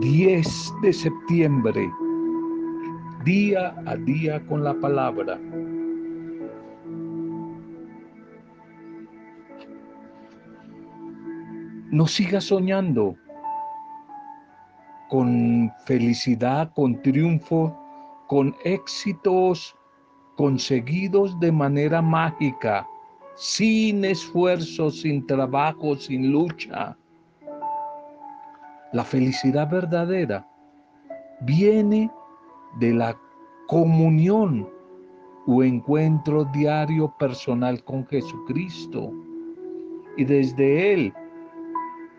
10 de septiembre, día a día con la palabra. No sigas soñando con felicidad, con triunfo, con éxitos conseguidos de manera mágica, sin esfuerzo, sin trabajo, sin lucha. La felicidad verdadera viene de la comunión o encuentro diario personal con Jesucristo y desde Él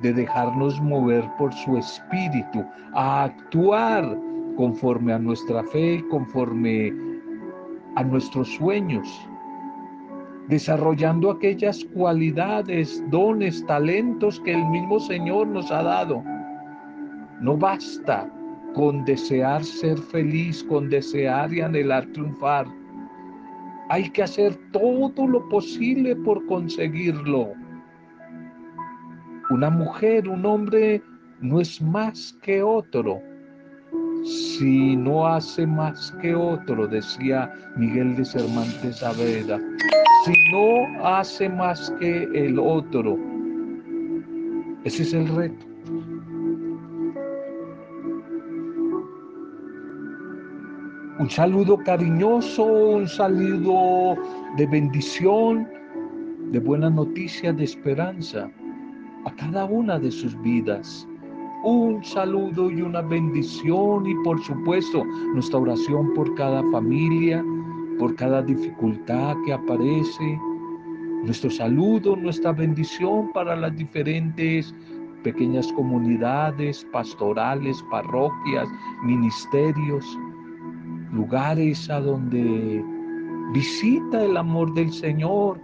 de dejarnos mover por su espíritu, a actuar conforme a nuestra fe, conforme a nuestros sueños, desarrollando aquellas cualidades, dones, talentos que el mismo Señor nos ha dado. No basta con desear ser feliz, con desear y anhelar triunfar. Hay que hacer todo lo posible por conseguirlo. Una mujer, un hombre no es más que otro. Si no hace más que otro, decía Miguel de Cervantes Saavedra, si no hace más que el otro, ese es el reto. Un saludo cariñoso, un saludo de bendición, de buena noticia, de esperanza a cada una de sus vidas. Un saludo y una bendición y por supuesto nuestra oración por cada familia, por cada dificultad que aparece. Nuestro saludo, nuestra bendición para las diferentes pequeñas comunidades, pastorales, parroquias, ministerios, lugares a donde visita el amor del Señor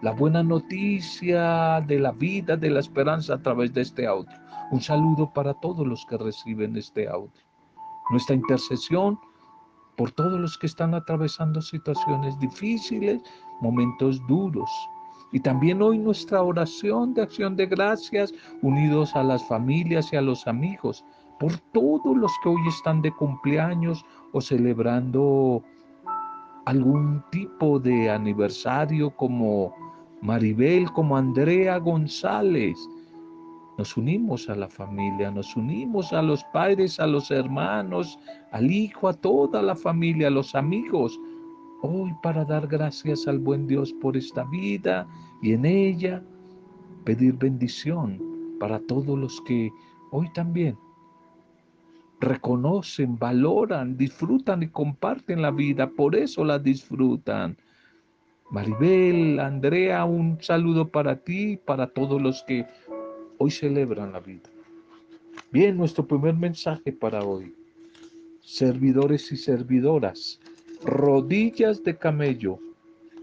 la buena noticia de la vida, de la esperanza a través de este audio. Un saludo para todos los que reciben este audio. Nuestra intercesión por todos los que están atravesando situaciones difíciles, momentos duros. Y también hoy nuestra oración de acción de gracias unidos a las familias y a los amigos, por todos los que hoy están de cumpleaños o celebrando algún tipo de aniversario como Maribel, como Andrea González. Nos unimos a la familia, nos unimos a los padres, a los hermanos, al hijo, a toda la familia, a los amigos, hoy para dar gracias al buen Dios por esta vida y en ella pedir bendición para todos los que hoy también reconocen, valoran, disfrutan y comparten la vida, por eso la disfrutan. Maribel, Andrea, un saludo para ti, para todos los que hoy celebran la vida. Bien, nuestro primer mensaje para hoy. Servidores y servidoras, rodillas de camello,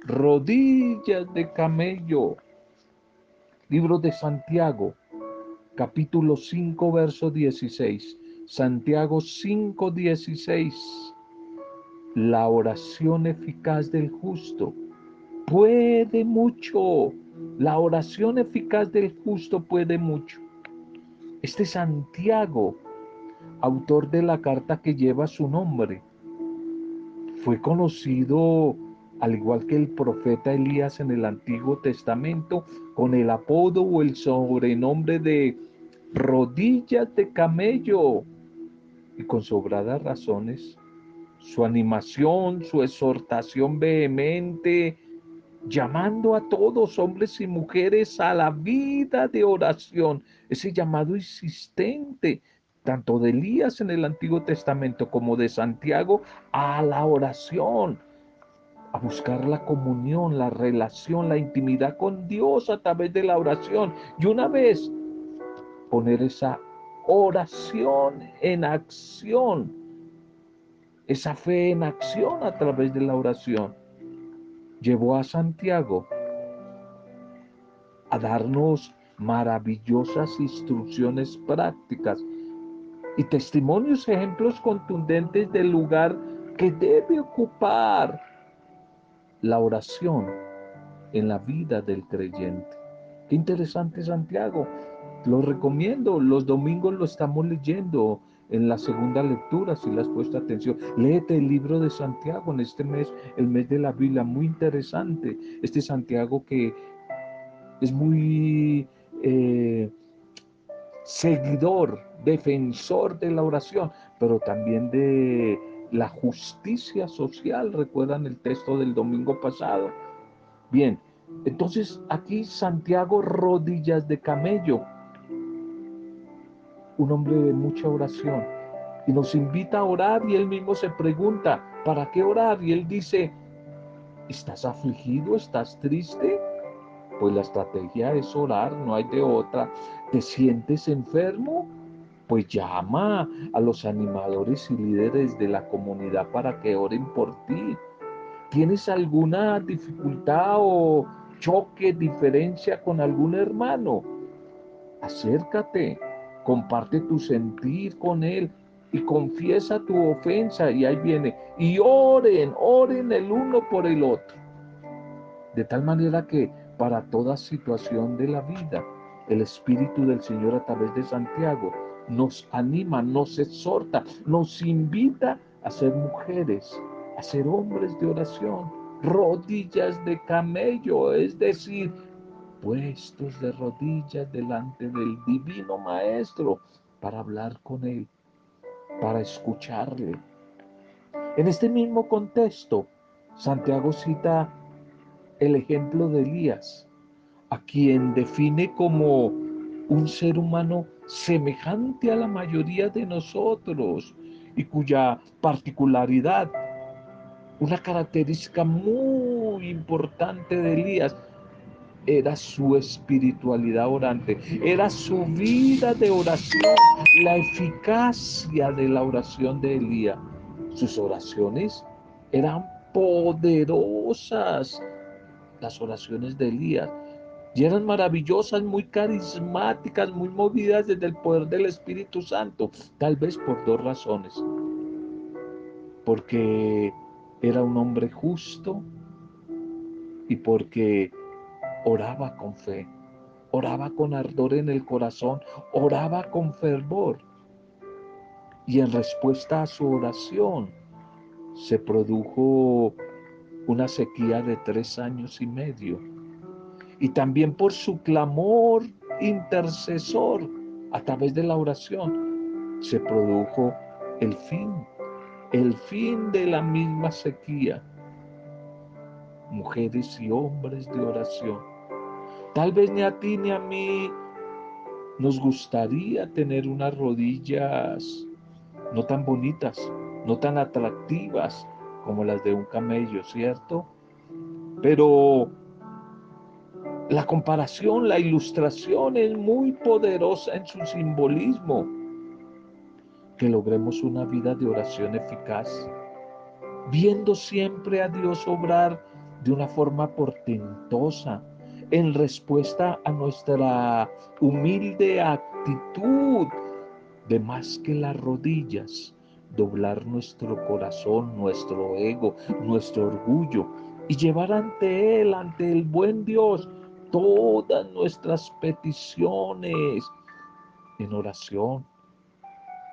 rodillas de camello. Libro de Santiago, capítulo 5, verso 16. Santiago 5, 16. La oración eficaz del justo puede mucho. La oración eficaz del justo puede mucho. Este Santiago, autor de la carta que lleva su nombre, fue conocido, al igual que el profeta Elías en el Antiguo Testamento, con el apodo o el sobrenombre de rodillas de camello. Y con sobradas razones, su animación, su exhortación vehemente, llamando a todos, hombres y mujeres, a la vida de oración, ese llamado insistente, tanto de Elías en el Antiguo Testamento como de Santiago, a la oración, a buscar la comunión, la relación, la intimidad con Dios a través de la oración. Y una vez poner esa oración en acción, esa fe en acción a través de la oración llevó a Santiago a darnos maravillosas instrucciones prácticas y testimonios, ejemplos contundentes del lugar que debe ocupar la oración en la vida del creyente. Qué interesante Santiago. Lo recomiendo, los domingos lo estamos leyendo en la segunda lectura, si le has puesto atención. Léete el libro de Santiago en este mes, el mes de la Biblia, muy interesante. Este Santiago que es muy eh, seguidor, defensor de la oración, pero también de la justicia social. ¿Recuerdan el texto del domingo pasado? Bien, entonces aquí Santiago rodillas de camello, un hombre de mucha oración, y nos invita a orar y él mismo se pregunta, ¿para qué orar? Y él dice, ¿estás afligido? ¿Estás triste? Pues la estrategia es orar, no hay de otra. ¿Te sientes enfermo? Pues llama a los animadores y líderes de la comunidad para que oren por ti. ¿Tienes alguna dificultad o choque, diferencia con algún hermano? Acércate, comparte tu sentir con él y confiesa tu ofensa y ahí viene. Y oren, oren el uno por el otro. De tal manera que para toda situación de la vida, el Espíritu del Señor a través de Santiago nos anima, nos exhorta, nos invita a ser mujeres, a ser hombres de oración, rodillas de camello, es decir, puestos de rodillas delante del divino Maestro para hablar con Él, para escucharle. En este mismo contexto, Santiago cita el ejemplo de Elías, a quien define como un ser humano semejante a la mayoría de nosotros y cuya particularidad, una característica muy importante de Elías, era su espiritualidad orante, era su vida de oración, la eficacia de la oración de Elías. Sus oraciones eran poderosas, las oraciones de Elías. Y eran maravillosas, muy carismáticas, muy movidas desde el poder del Espíritu Santo, tal vez por dos razones. Porque era un hombre justo y porque oraba con fe, oraba con ardor en el corazón, oraba con fervor. Y en respuesta a su oración se produjo una sequía de tres años y medio. Y también por su clamor intercesor a través de la oración se produjo el fin, el fin de la misma sequía. Mujeres y hombres de oración. Tal vez ni a ti ni a mí nos gustaría tener unas rodillas no tan bonitas, no tan atractivas, como las de un camello, ¿cierto? Pero la comparación, la ilustración es muy poderosa en su simbolismo. Que logremos una vida de oración eficaz, viendo siempre a Dios obrar de una forma portentosa en respuesta a nuestra humilde actitud de más que las rodillas, doblar nuestro corazón, nuestro ego, nuestro orgullo y llevar ante Él, ante el buen Dios, todas nuestras peticiones en oración,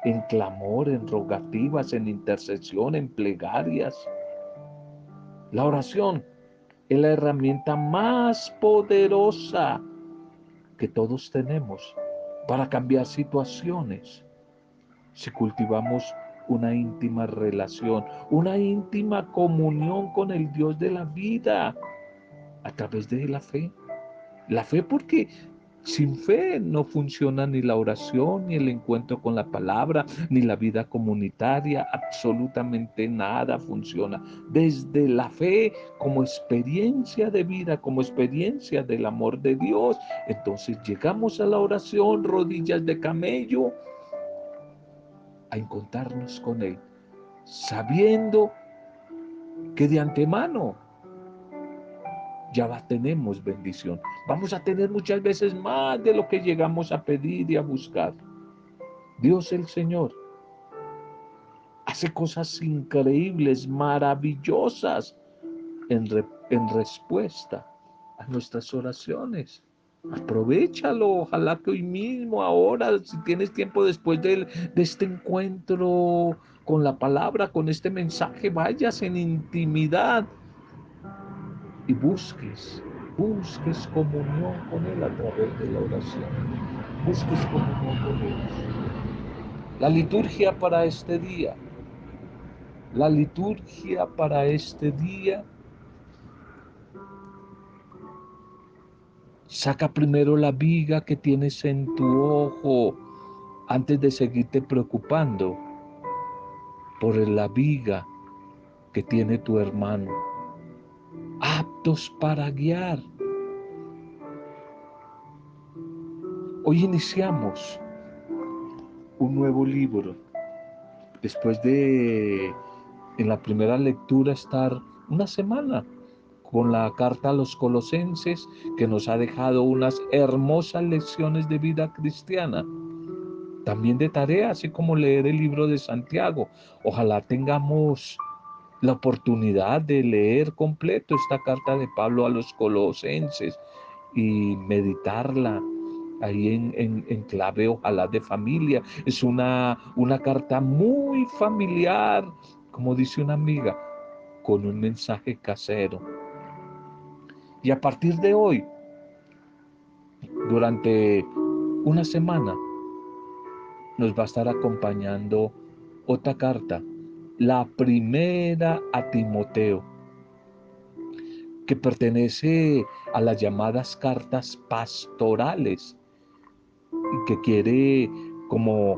en clamor, en rogativas, en intercesión, en plegarias. La oración es la herramienta más poderosa que todos tenemos para cambiar situaciones. Si cultivamos una íntima relación, una íntima comunión con el Dios de la vida a través de la fe. La fe porque sin fe no funciona ni la oración, ni el encuentro con la palabra, ni la vida comunitaria, absolutamente nada funciona. Desde la fe como experiencia de vida, como experiencia del amor de Dios, entonces llegamos a la oración, rodillas de camello, a encontrarnos con Él, sabiendo que de antemano ya tenemos bendición. Vamos a tener muchas veces más de lo que llegamos a pedir y a buscar. Dios el Señor hace cosas increíbles, maravillosas en, en respuesta a nuestras oraciones. Aprovechalo, ojalá que hoy mismo, ahora, si tienes tiempo después de, de este encuentro con la palabra, con este mensaje, vayas en intimidad y busques, busques comunión con Él a través de la oración. Busques comunión con Él. La liturgia para este día, la liturgia para este día Saca primero la viga que tienes en tu ojo antes de seguirte preocupando por la viga que tiene tu hermano. Aptos para guiar. Hoy iniciamos un nuevo libro. Después de en la primera lectura estar una semana con la carta a los colosenses que nos ha dejado unas hermosas lecciones de vida cristiana. También de tarea, así como leer el libro de Santiago. Ojalá tengamos la oportunidad de leer completo esta carta de Pablo a los colosenses y meditarla ahí en, en, clave, ojalá de familia. Es una, una carta muy familiar, como dice una amiga, con un mensaje casero y a partir de hoy, durante una semana, nos va a estar acompañando otra carta, la primera a Timoteo, que pertenece a las llamadas cartas pastorales y que quiere como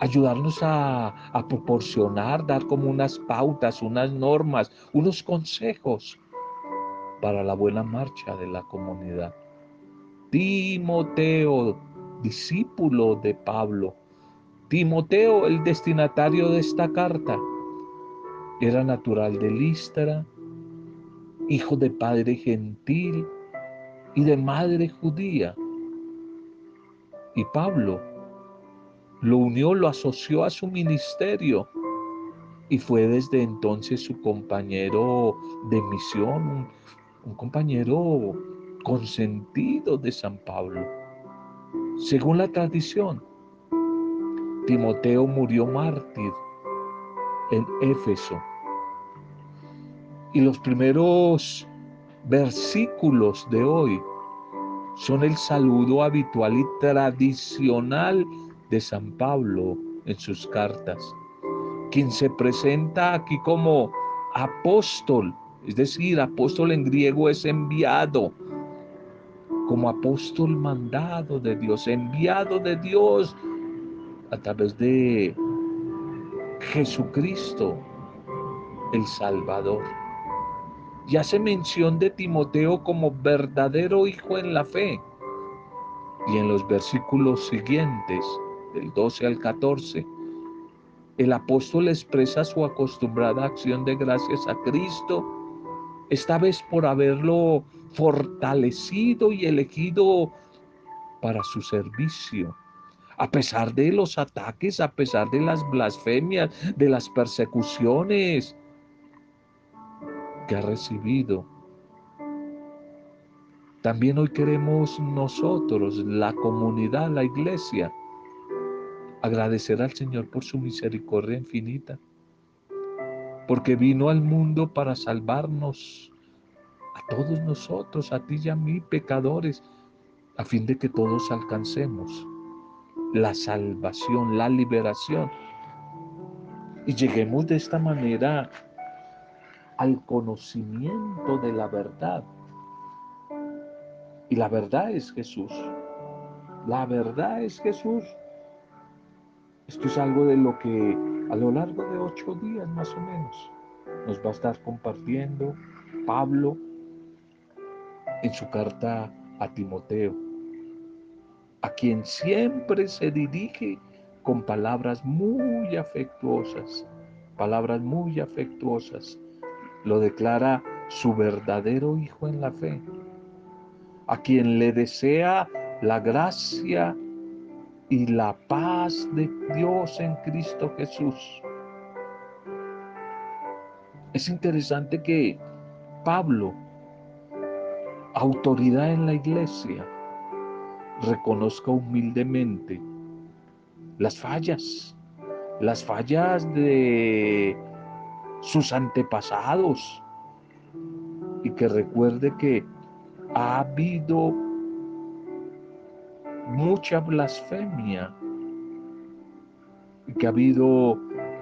ayudarnos a, a proporcionar, dar como unas pautas, unas normas, unos consejos para la buena marcha de la comunidad. Timoteo, discípulo de Pablo. Timoteo, el destinatario de esta carta, era natural de Listra, hijo de padre gentil y de madre judía. Y Pablo lo unió, lo asoció a su ministerio y fue desde entonces su compañero de misión, un compañero consentido de San Pablo. Según la tradición, Timoteo murió mártir en Éfeso. Y los primeros versículos de hoy son el saludo habitual y tradicional de San Pablo en sus cartas, quien se presenta aquí como apóstol es decir, apóstol en griego es enviado, como apóstol mandado de Dios, enviado de Dios a través de Jesucristo, el Salvador. Y hace mención de Timoteo como verdadero hijo en la fe. Y en los versículos siguientes, del 12 al 14, el apóstol expresa su acostumbrada acción de gracias a Cristo esta vez por haberlo fortalecido y elegido para su servicio. A pesar de los ataques, a pesar de las blasfemias, de las persecuciones que ha recibido. También hoy queremos nosotros, la comunidad, la iglesia, agradecer al Señor por su misericordia infinita porque vino al mundo para salvarnos a todos nosotros, a ti y a mí, pecadores, a fin de que todos alcancemos la salvación, la liberación. Y lleguemos de esta manera al conocimiento de la verdad. Y la verdad es Jesús. La verdad es Jesús. Esto es algo de lo que a lo largo de ocho días más o menos nos va a estar compartiendo Pablo en su carta a Timoteo, a quien siempre se dirige con palabras muy afectuosas, palabras muy afectuosas. Lo declara su verdadero hijo en la fe, a quien le desea la gracia y la paz de Dios en Cristo Jesús. Es interesante que Pablo autoridad en la iglesia reconozca humildemente las fallas, las fallas de sus antepasados y que recuerde que ha habido mucha blasfemia y que ha habido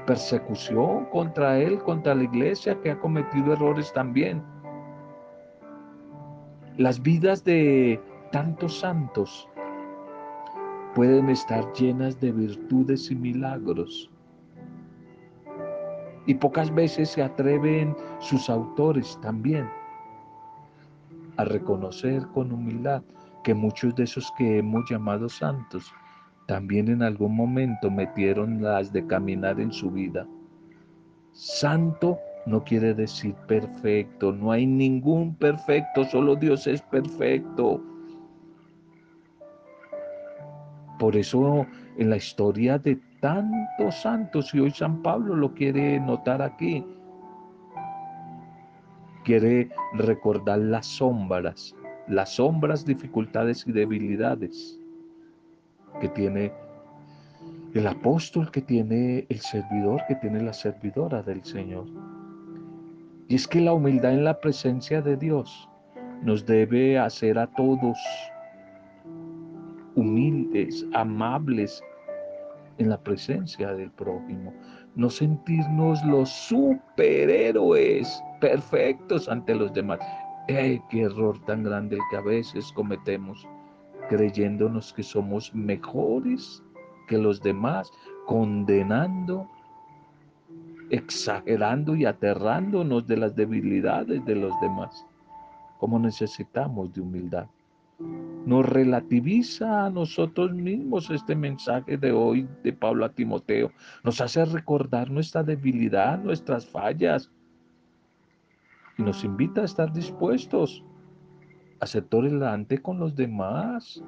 persecución contra él, contra la iglesia, que ha cometido errores también. Las vidas de tantos santos pueden estar llenas de virtudes y milagros. Y pocas veces se atreven sus autores también a reconocer con humildad que muchos de esos que hemos llamado santos también en algún momento metieron las de caminar en su vida. Santo no quiere decir perfecto, no hay ningún perfecto, solo Dios es perfecto. Por eso en la historia de tantos santos, y hoy San Pablo lo quiere notar aquí, quiere recordar las sombras, las sombras, dificultades y debilidades que tiene el apóstol, que tiene el servidor, que tiene la servidora del Señor. Y es que la humildad en la presencia de Dios nos debe hacer a todos humildes, amables en la presencia del prójimo. No sentirnos los superhéroes perfectos ante los demás. ¡Ey, qué error tan grande el que a veces cometemos! creyéndonos que somos mejores que los demás, condenando, exagerando y aterrándonos de las debilidades de los demás. Como necesitamos de humildad. Nos relativiza a nosotros mismos este mensaje de hoy de Pablo a Timoteo. Nos hace recordar nuestra debilidad, nuestras fallas. Y nos invita a estar dispuestos hacer tolerante con los demás.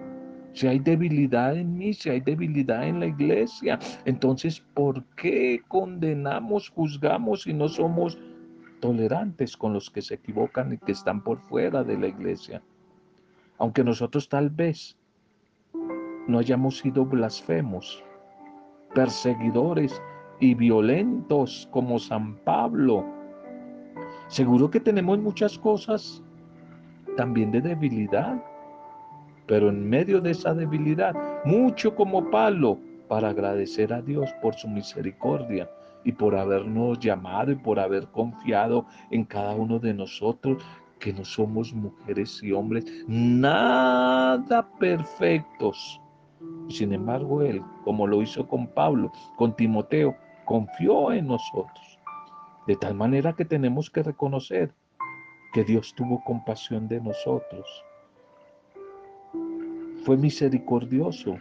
Si hay debilidad en mí, si hay debilidad en la iglesia, entonces ¿por qué condenamos, juzgamos y no somos tolerantes con los que se equivocan y que están por fuera de la iglesia? Aunque nosotros tal vez no hayamos sido blasfemos, perseguidores y violentos como San Pablo, seguro que tenemos muchas cosas también de debilidad. Pero en medio de esa debilidad, mucho como palo para agradecer a Dios por su misericordia y por habernos llamado y por haber confiado en cada uno de nosotros, que no somos mujeres y hombres nada perfectos. Sin embargo, Él, como lo hizo con Pablo, con Timoteo, confió en nosotros. De tal manera que tenemos que reconocer que Dios tuvo compasión de nosotros. Fue misericordioso.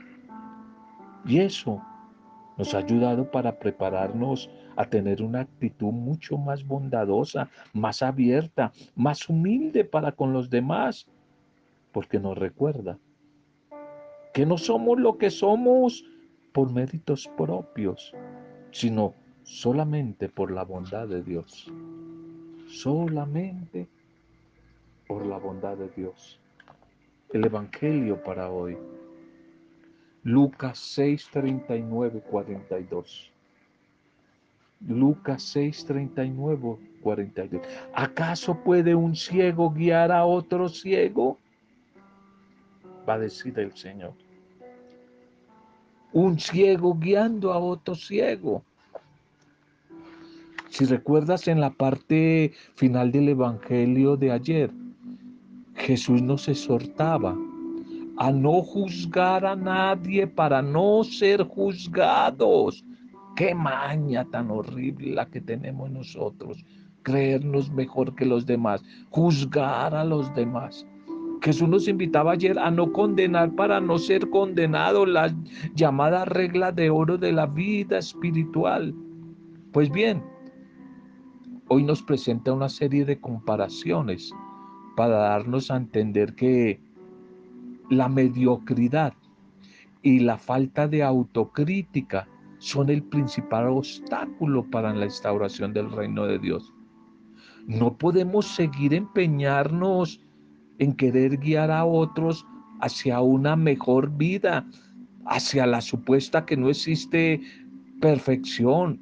Y eso nos ha ayudado para prepararnos a tener una actitud mucho más bondadosa, más abierta, más humilde para con los demás, porque nos recuerda que no somos lo que somos por méritos propios, sino solamente por la bondad de Dios. Solamente por la bondad de Dios. El Evangelio para hoy. Lucas 6, 39, 42. Lucas 6, 39, 42. ¿Acaso puede un ciego guiar a otro ciego? Va a decir el Señor. Un ciego guiando a otro ciego. Si recuerdas en la parte final del Evangelio de ayer, Jesús nos exhortaba a no juzgar a nadie para no ser juzgados. Qué maña tan horrible la que tenemos nosotros. Creernos mejor que los demás, juzgar a los demás. Jesús nos invitaba ayer a no condenar para no ser condenado, la llamada regla de oro de la vida espiritual. Pues bien, hoy nos presenta una serie de comparaciones para darnos a entender que la mediocridad y la falta de autocrítica son el principal obstáculo para la instauración del reino de Dios. No podemos seguir empeñarnos en querer guiar a otros hacia una mejor vida, hacia la supuesta que no existe perfección,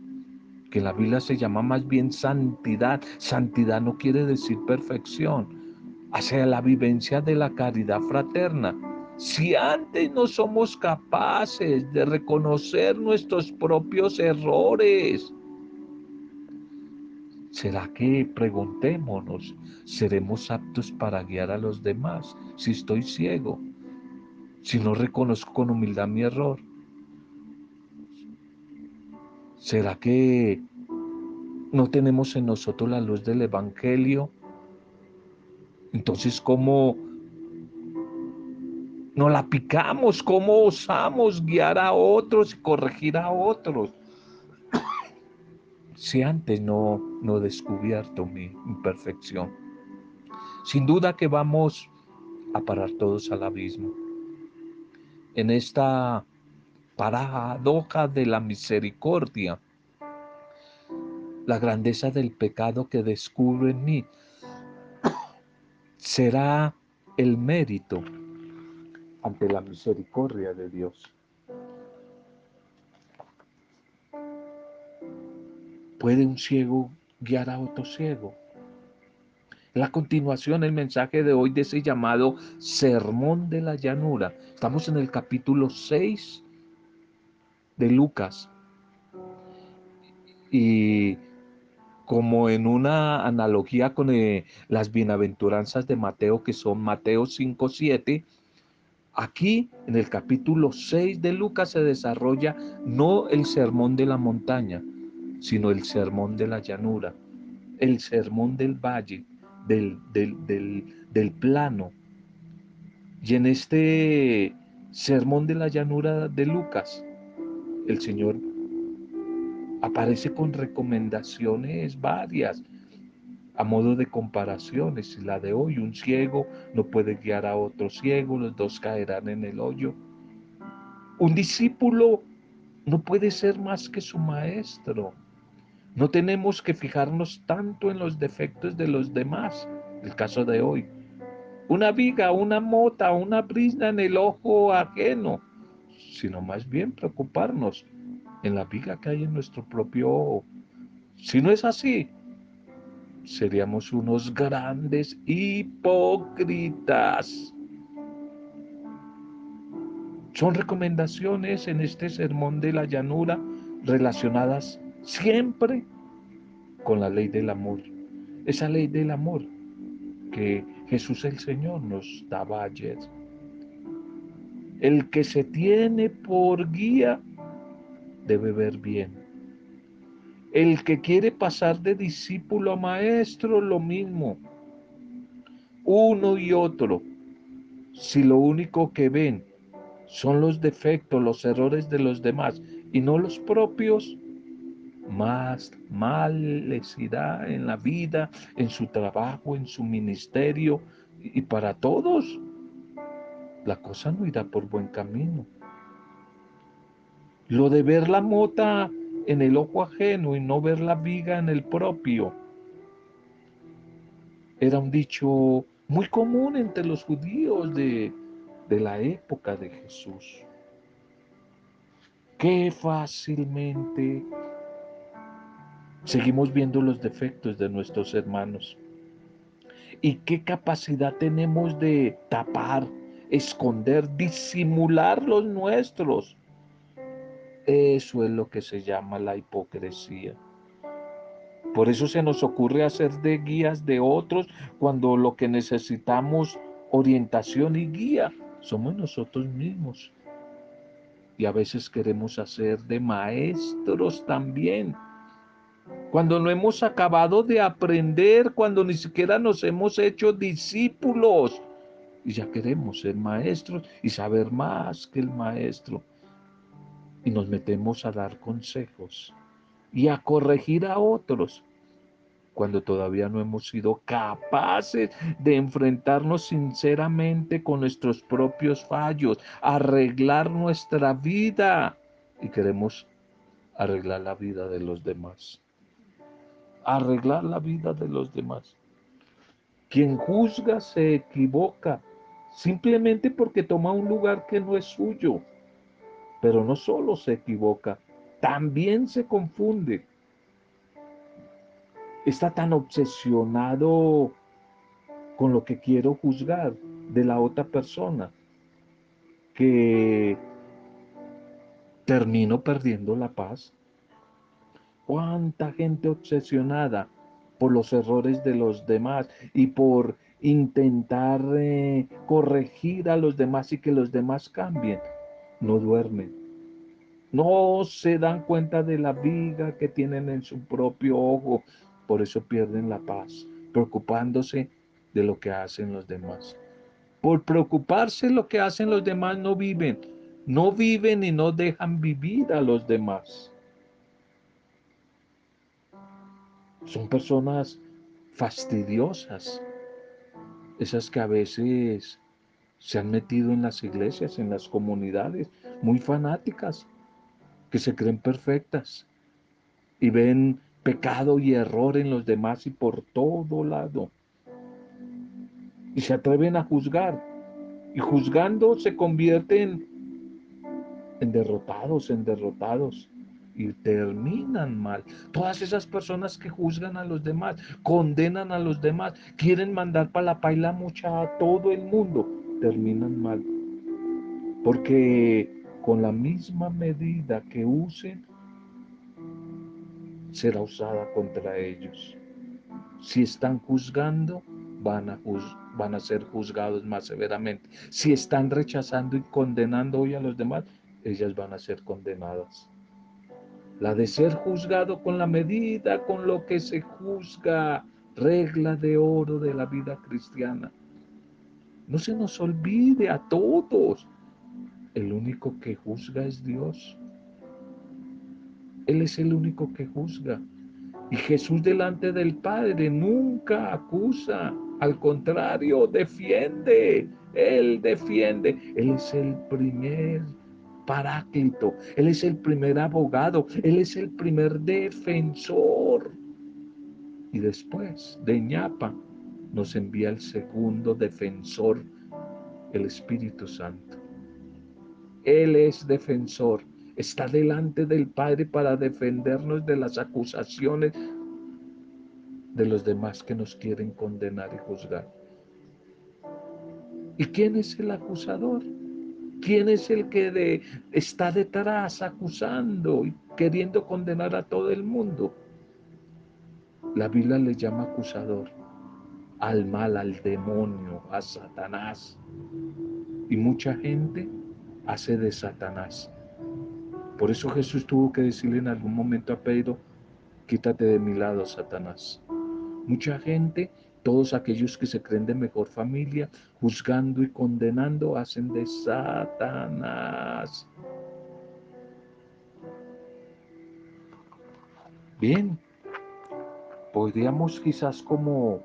que la Biblia se llama más bien santidad. Santidad no quiere decir perfección, hacia la vivencia de la caridad fraterna. Si antes no somos capaces de reconocer nuestros propios errores, ¿será que, preguntémonos, seremos aptos para guiar a los demás si estoy ciego? Si no reconozco con humildad mi error. ¿Será que no tenemos en nosotros la luz del Evangelio? Entonces, ¿cómo no la picamos? ¿Cómo osamos guiar a otros y corregir a otros? si antes no, no descubierto mi imperfección. Sin duda que vamos a parar todos al abismo. En esta paradoja de la misericordia, la grandeza del pecado que descubre en mí será el mérito ante la misericordia de Dios. ¿Puede un ciego guiar a otro ciego? La continuación, el mensaje de hoy de ese llamado Sermón de la Llanura. Estamos en el capítulo 6 de Lucas. Y como en una analogía con eh, las bienaventuranzas de Mateo, que son Mateo 5, 7, aquí en el capítulo 6 de Lucas se desarrolla no el sermón de la montaña, sino el sermón de la llanura, el sermón del valle, del, del, del plano. Y en este sermón de la llanura de Lucas, el Señor aparece con recomendaciones varias a modo de comparaciones. La de hoy, un ciego no puede guiar a otro ciego, los dos caerán en el hoyo. Un discípulo no puede ser más que su maestro. No tenemos que fijarnos tanto en los defectos de los demás. El caso de hoy. Una viga, una mota, una brisna en el ojo ajeno sino más bien preocuparnos en la viga que hay en nuestro propio ojo. Si no es así, seríamos unos grandes hipócritas. Son recomendaciones en este sermón de la llanura relacionadas siempre con la ley del amor. Esa ley del amor que Jesús el Señor nos daba ayer. El que se tiene por guía debe ver bien. El que quiere pasar de discípulo a maestro, lo mismo. Uno y otro. Si lo único que ven son los defectos, los errores de los demás y no los propios, más mal les irá en la vida, en su trabajo, en su ministerio y para todos la cosa no irá por buen camino. Lo de ver la mota en el ojo ajeno y no ver la viga en el propio era un dicho muy común entre los judíos de, de la época de Jesús. Qué fácilmente seguimos viendo los defectos de nuestros hermanos. Y qué capacidad tenemos de tapar esconder, disimular los nuestros. Eso es lo que se llama la hipocresía. Por eso se nos ocurre hacer de guías de otros cuando lo que necesitamos orientación y guía somos nosotros mismos. Y a veces queremos hacer de maestros también. Cuando no hemos acabado de aprender, cuando ni siquiera nos hemos hecho discípulos y ya queremos ser maestros y saber más que el maestro. Y nos metemos a dar consejos y a corregir a otros cuando todavía no hemos sido capaces de enfrentarnos sinceramente con nuestros propios fallos, arreglar nuestra vida y queremos arreglar la vida de los demás. Arreglar la vida de los demás. Quien juzga se equivoca simplemente porque toma un lugar que no es suyo. Pero no solo se equivoca, también se confunde. Está tan obsesionado con lo que quiero juzgar de la otra persona que termino perdiendo la paz. ¿Cuánta gente obsesionada por los errores de los demás y por intentar eh, corregir a los demás y que los demás cambien. No duermen. No se dan cuenta de la viga que tienen en su propio ojo. Por eso pierden la paz, preocupándose de lo que hacen los demás. Por preocuparse lo que hacen los demás no viven. No viven y no dejan vivir a los demás. Son personas fastidiosas, esas que a veces se han metido en las iglesias, en las comunidades, muy fanáticas, que se creen perfectas y ven pecado y error en los demás y por todo lado. Y se atreven a juzgar. Y juzgando se convierten en derrotados, en derrotados y terminan mal. Todas esas personas que juzgan a los demás, condenan a los demás, quieren mandar para la paila mucha a todo el mundo, terminan mal. Porque con la misma medida que usen, será usada contra ellos. Si están juzgando, van a, van a ser juzgados más severamente. Si están rechazando y condenando hoy a los demás, ellas van a ser condenadas la de ser juzgado con la medida con lo que se juzga, regla de oro de la vida cristiana. No se nos olvide a todos, el único que juzga es Dios. Él es el único que juzga. Y Jesús delante del Padre nunca acusa, al contrario, defiende. Él defiende. Él es el primer paráclito, Él es el primer abogado, Él es el primer defensor. Y después de ñapa nos envía el segundo defensor, el Espíritu Santo. Él es defensor, está delante del Padre para defendernos de las acusaciones de los demás que nos quieren condenar y juzgar. ¿Y quién es el acusador? ¿Quién es el que está detrás acusando y queriendo condenar a todo el mundo? La Biblia le llama acusador al mal, al demonio, a Satanás. Y mucha gente hace de Satanás. Por eso Jesús tuvo que decirle en algún momento a Pedro, quítate de mi lado, Satanás. Mucha gente todos aquellos que se creen de mejor familia, juzgando y condenando, hacen de Satanás. Bien, podríamos quizás como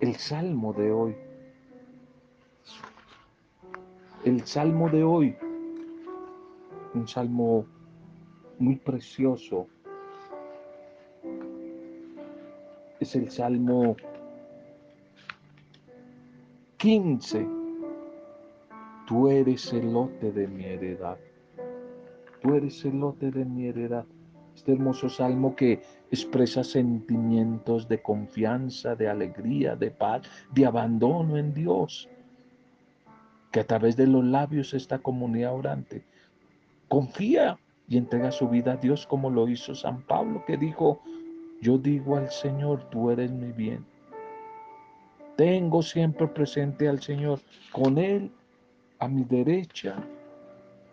el salmo de hoy, el salmo de hoy, un salmo muy precioso, es el Salmo 15. Tú eres el lote de mi heredad. Tú eres el lote de mi heredad. Este hermoso salmo que expresa sentimientos de confianza, de alegría, de paz, de abandono en Dios. Que a través de los labios esta comunidad orante confía y entrega su vida a Dios como lo hizo San Pablo, que dijo, yo digo al Señor, tú eres mi bien. Tengo siempre presente al Señor. Con Él a mi derecha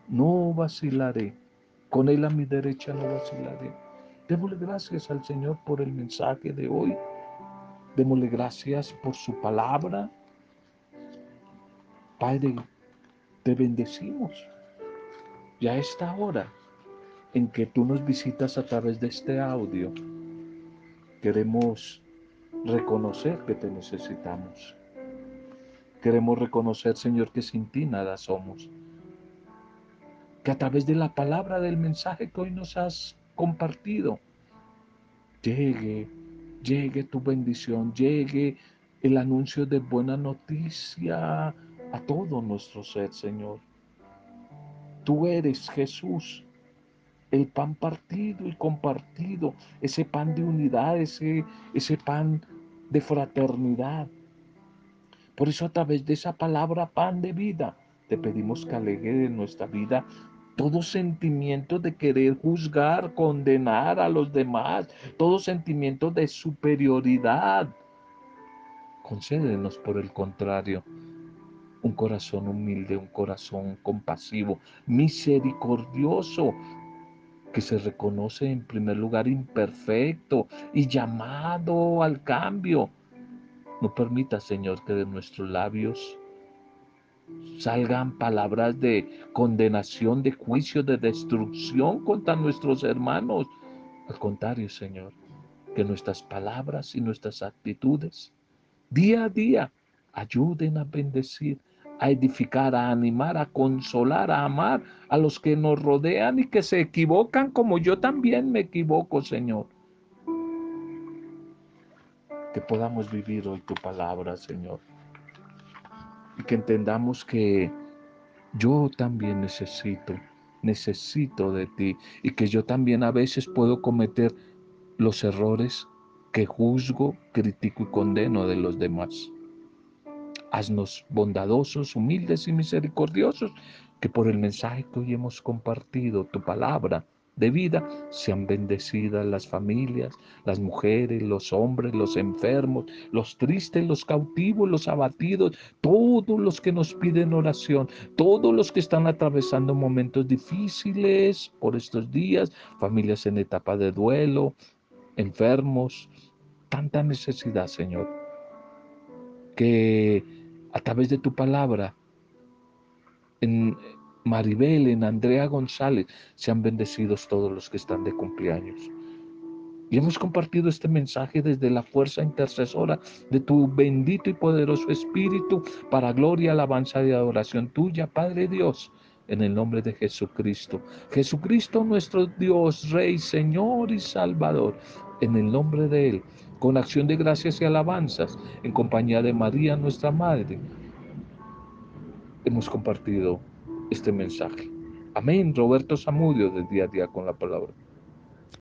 no vacilaré. Con Él a mi derecha no vacilaré. Démosle gracias al Señor por el mensaje de hoy. Démosle gracias por su palabra. Padre, te bendecimos. Ya esta hora en que tú nos visitas a través de este audio Queremos reconocer que te necesitamos. Queremos reconocer, Señor, que sin ti nada somos. Que a través de la palabra del mensaje que hoy nos has compartido, llegue, llegue tu bendición, llegue el anuncio de buena noticia a todo nuestro ser, Señor. Tú eres Jesús, el pan partido y compartido, ese pan de unidad, ese, ese pan de fraternidad. Por eso a través de esa palabra pan de vida, te pedimos que alegue de nuestra vida todo sentimiento de querer juzgar, condenar a los demás, todo sentimiento de superioridad. Concédenos, por el contrario, un corazón humilde, un corazón compasivo, misericordioso, que se reconoce en primer lugar imperfecto y llamado al cambio. No permita, Señor, que de nuestros labios salgan palabras de condenación, de juicio, de destrucción contra nuestros hermanos. Al contrario, Señor, que nuestras palabras y nuestras actitudes día a día ayuden a bendecir, a edificar, a animar, a consolar, a amar a los que nos rodean y que se equivocan como yo también me equivoco, Señor. Que podamos vivir hoy tu palabra, Señor y que entendamos que yo también necesito, necesito de ti y que yo también a veces puedo cometer los errores que juzgo, critico y condeno de los demás. Haznos bondadosos, humildes y misericordiosos, que por el mensaje que hoy hemos compartido, tu palabra, de vida, sean bendecidas las familias, las mujeres, los hombres, los enfermos, los tristes, los cautivos, los abatidos, todos los que nos piden oración, todos los que están atravesando momentos difíciles por estos días, familias en etapa de duelo, enfermos, tanta necesidad, Señor, que a través de tu palabra, en, Maribel, en Andrea González, sean bendecidos todos los que están de cumpleaños. Y hemos compartido este mensaje desde la fuerza intercesora de tu bendito y poderoso Espíritu para gloria, alabanza y adoración tuya, Padre Dios, en el nombre de Jesucristo. Jesucristo nuestro Dios, Rey, Señor y Salvador, en el nombre de Él, con acción de gracias y alabanzas, en compañía de María, nuestra Madre, hemos compartido este mensaje. Amén. Roberto Zamudio de día a día con la palabra.